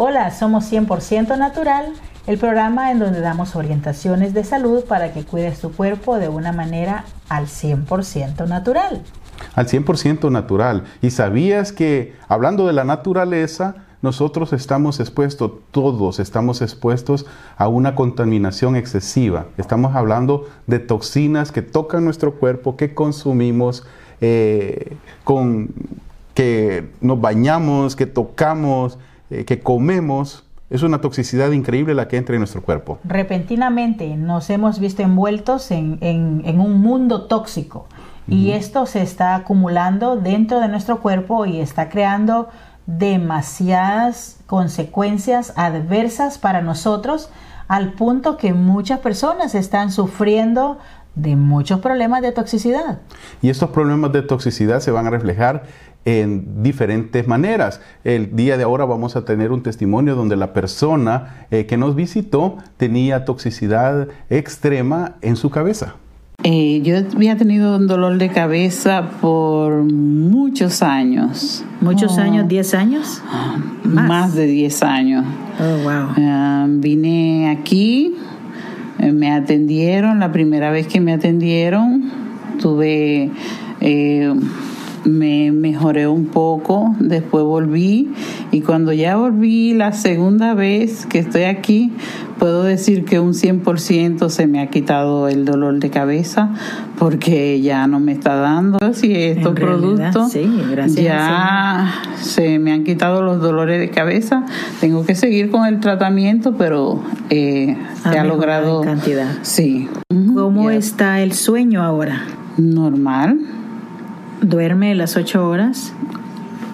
Hola, somos 100% Natural, el programa en donde damos orientaciones de salud para que cuides tu cuerpo de una manera al 100% natural. Al 100% natural. ¿Y sabías que, hablando de la naturaleza, nosotros estamos expuestos, todos estamos expuestos a una contaminación excesiva. Estamos hablando de toxinas que tocan nuestro cuerpo, que consumimos, eh, con, que nos bañamos, que tocamos, eh, que comemos. Es una toxicidad increíble la que entra en nuestro cuerpo. Repentinamente nos hemos visto envueltos en, un mundo tóxico y esto se está acumulando dentro de nuestro cuerpo y está creando demasiadas consecuencias adversas para nosotros al punto que muchas personas están sufriendo de muchos problemas de toxicidad. Y estos problemas de toxicidad se van a reflejar en diferentes maneras. El día de ahora vamos a tener un testimonio donde la persona eh, que nos visitó tenía toxicidad extrema en su cabeza. Eh, yo había tenido un dolor de cabeza por muchos años. ¿Muchos oh. años? ¿10 años? Más, de 10 años. Oh, wow. Ah, vine aquí, me atendieron, la primera vez que me atendieron, tuve... Eh, me mejoré un poco, después volví y cuando ya volví la segunda vez que estoy aquí, puedo decir que un 100% se me ha quitado el dolor de cabeza porque ya no me está dando si estos productos ya se me han quitado los dolores de cabeza. Tengo que seguir con el tratamiento, pero eh, se ha logrado cantidad. Sí. ¿Cómo está el sueño ahora? Normal duerme las ocho horas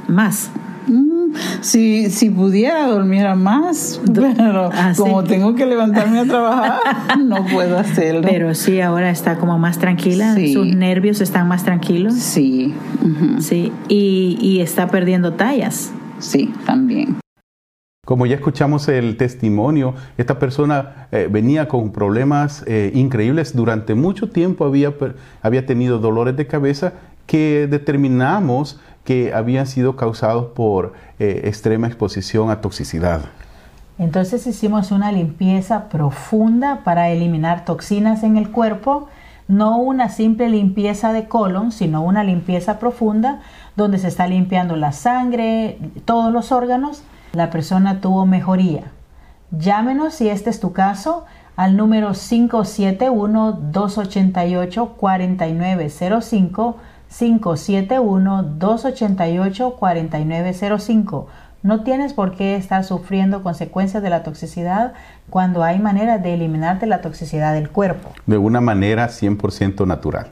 más. Mm, si, si pudiera dormir más, pero ah, como tengo que levantarme a trabajar, no puedo hacerlo. Pero sí, ahora está como más tranquila, sus nervios están más tranquilos. Sí. Sí, y, y está perdiendo tallas. Sí, también. Como ya escuchamos el testimonio, esta persona eh, venía con problemas eh, increíbles. Durante mucho tiempo había, había tenido dolores de cabeza que determinamos que habían sido causados por eh, extrema exposición a toxicidad. Entonces hicimos una limpieza profunda para eliminar toxinas en el cuerpo, no una simple limpieza de colon, sino una limpieza profunda donde se está limpiando la sangre, todos los órganos. La persona tuvo mejoría. Llámenos si este es tu caso al número 571-288-4905 571-288-4905. No tienes por qué estar sufriendo consecuencias de la toxicidad cuando hay manera de eliminarte la toxicidad del cuerpo. De una manera 100% natural.